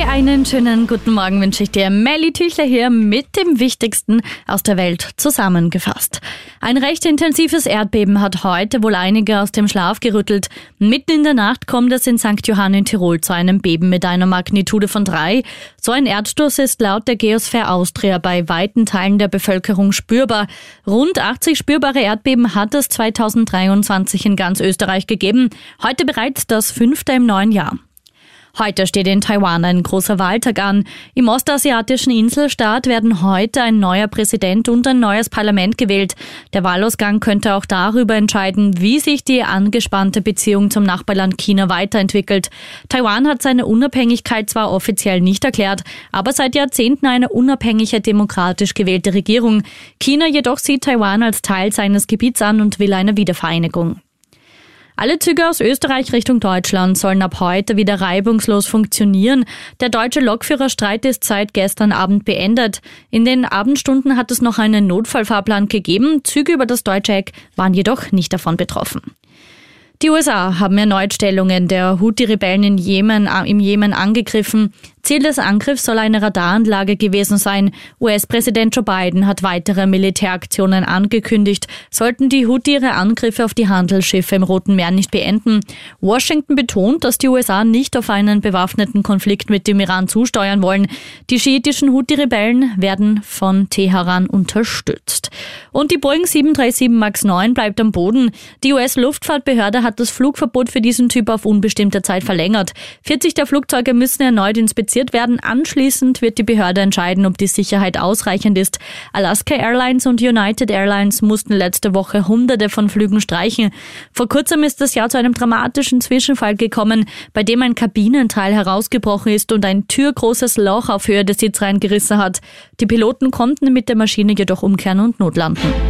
Hey, einen schönen guten Morgen wünsche ich dir. Melly Tüchler hier mit dem Wichtigsten aus der Welt zusammengefasst. Ein recht intensives Erdbeben hat heute wohl einige aus dem Schlaf gerüttelt. Mitten in der Nacht kommt es in St. Johann in Tirol zu einem Beben mit einer Magnitude von drei. So ein Erdstoß ist laut der Geosphäre Austria bei weiten Teilen der Bevölkerung spürbar. Rund 80 spürbare Erdbeben hat es 2023 in ganz Österreich gegeben. Heute bereits das fünfte im neuen Jahr. Heute steht in Taiwan ein großer Wahltag an. Im ostasiatischen Inselstaat werden heute ein neuer Präsident und ein neues Parlament gewählt. Der Wahlausgang könnte auch darüber entscheiden, wie sich die angespannte Beziehung zum Nachbarland China weiterentwickelt. Taiwan hat seine Unabhängigkeit zwar offiziell nicht erklärt, aber seit Jahrzehnten eine unabhängige demokratisch gewählte Regierung. China jedoch sieht Taiwan als Teil seines Gebiets an und will eine Wiedervereinigung. Alle Züge aus Österreich Richtung Deutschland sollen ab heute wieder reibungslos funktionieren. Der deutsche Lokführerstreit ist seit gestern Abend beendet. In den Abendstunden hat es noch einen Notfallfahrplan gegeben. Züge über das deutsche Eck waren jedoch nicht davon betroffen. Die USA haben erneut Stellungen der Houthi-Rebellen Jemen, im Jemen angegriffen. Ziel des Angriffs soll eine Radaranlage gewesen sein. US-Präsident Joe Biden hat weitere Militäraktionen angekündigt, sollten die Houthi ihre Angriffe auf die Handelsschiffe im Roten Meer nicht beenden. Washington betont, dass die USA nicht auf einen bewaffneten Konflikt mit dem Iran zusteuern wollen. Die schiitischen Houthi-Rebellen werden von Teheran unterstützt. Und die Boeing 737 MAX 9 bleibt am Boden. Die US-Luftfahrtbehörde hat das Flugverbot für diesen Typ auf unbestimmte Zeit verlängert. 40 der Flugzeuge müssen erneut inspiziert werden. Anschließend wird die Behörde entscheiden, ob die Sicherheit ausreichend ist. Alaska Airlines und United Airlines mussten letzte Woche hunderte von Flügen streichen. Vor kurzem ist das Jahr zu einem dramatischen Zwischenfall gekommen, bei dem ein Kabinenteil herausgebrochen ist und ein türgroßes Loch auf Höhe des Sitzreihen gerissen hat. Die Piloten konnten mit der Maschine jedoch umkehren und notlanden.